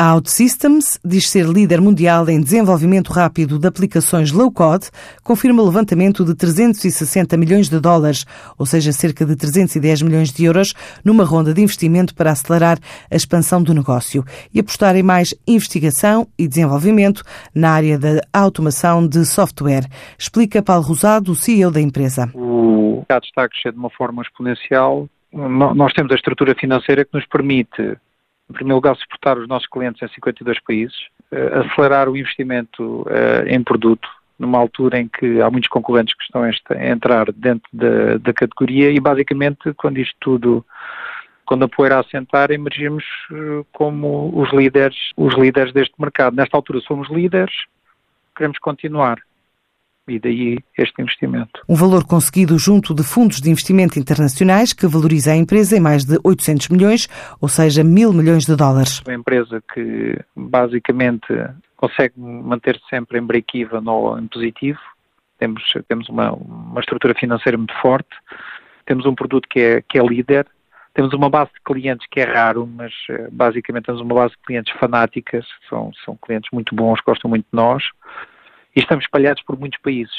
A OutSystems diz ser líder mundial em desenvolvimento rápido de aplicações low-code, confirma levantamento de 360 milhões de dólares, ou seja, cerca de 310 milhões de euros, numa ronda de investimento para acelerar a expansão do negócio e apostar em mais investigação e desenvolvimento na área da automação de software. Explica Paulo Rosado, CEO da empresa. O mercado está a crescer de uma forma exponencial. Nós temos a estrutura financeira que nos permite em primeiro lugar, suportar os nossos clientes em 52 países, uh, acelerar o investimento uh, em produto, numa altura em que há muitos concorrentes que estão a entrar dentro da, da categoria e, basicamente, quando isto tudo quando a poeira assentar, emergimos uh, como os líderes, os líderes deste mercado. Nesta altura somos líderes, queremos continuar e daí este investimento. Um valor conseguido junto de fundos de investimento internacionais que valoriza a empresa em mais de 800 milhões, ou seja, mil milhões de dólares. Uma empresa que basicamente consegue manter-se sempre em break-even ou em positivo. Temos, temos uma, uma estrutura financeira muito forte, temos um produto que é, que é líder, temos uma base de clientes que é raro, mas eh, basicamente temos uma base de clientes fanáticas, são, são clientes muito bons, gostam muito de nós e estamos espalhados por muitos países.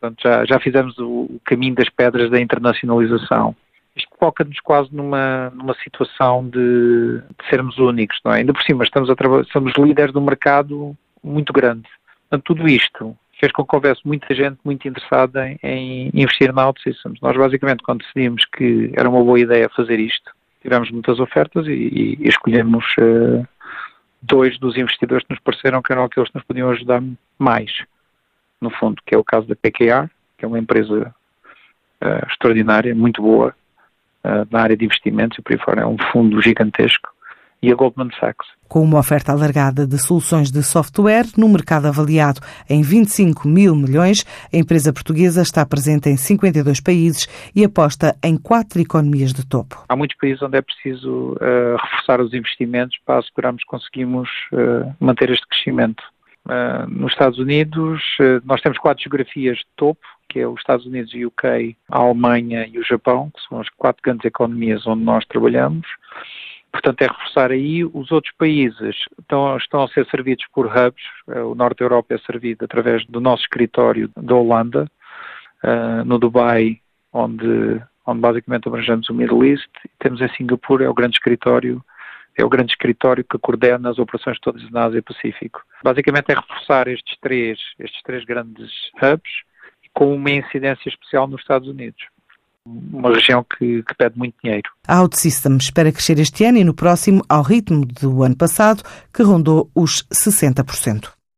Portanto, já, já fizemos o, o caminho das pedras da internacionalização. Isto coloca-nos quase numa, numa situação de, de, sermos únicos, não é? Ainda por cima, estamos a somos líderes de um mercado muito grande. Portanto, tudo isto fez com que houvesse muita gente muito interessada em, em investir na OutSystems. Nós, basicamente, quando decidimos que era uma boa ideia fazer isto, tivemos muitas ofertas e, e, escolhemos uh, dois dos investidores que nos pareceram que eram aqueles que nos podiam ajudar mais no fundo, que é o caso da PKR, que é uma empresa uh, extraordinária, muito boa uh, na área de investimentos e por aí fora, é um fundo gigantesco, e a Goldman Sachs. Com uma oferta alargada de soluções de software no mercado avaliado em 25 mil milhões, a empresa portuguesa está presente em 52 países e aposta em quatro economias de topo. Há muitos países onde é preciso uh, reforçar os investimentos para assegurarmos que conseguimos uh, manter este crescimento. Uh, nos Estados Unidos, nós temos quatro geografias de topo, que é os Estados Unidos e o UK, a Alemanha e o Japão, que são as quatro grandes economias onde nós trabalhamos. Portanto, é reforçar aí. Os outros países estão, estão a ser servidos por hubs. Uh, o Norte da Europa é servido através do nosso escritório da Holanda, no Dubai, onde, onde basicamente abrangemos o Middle East. E temos em Singapura, é o grande escritório é o grande escritório que coordena as operações todas na Ásia Pacífico. Basicamente é reforçar estes três, estes três grandes hubs com uma incidência especial nos Estados Unidos. Uma região que, que pede muito dinheiro. A OutSystem espera crescer este ano e no próximo ao ritmo do ano passado, que rondou os 60%.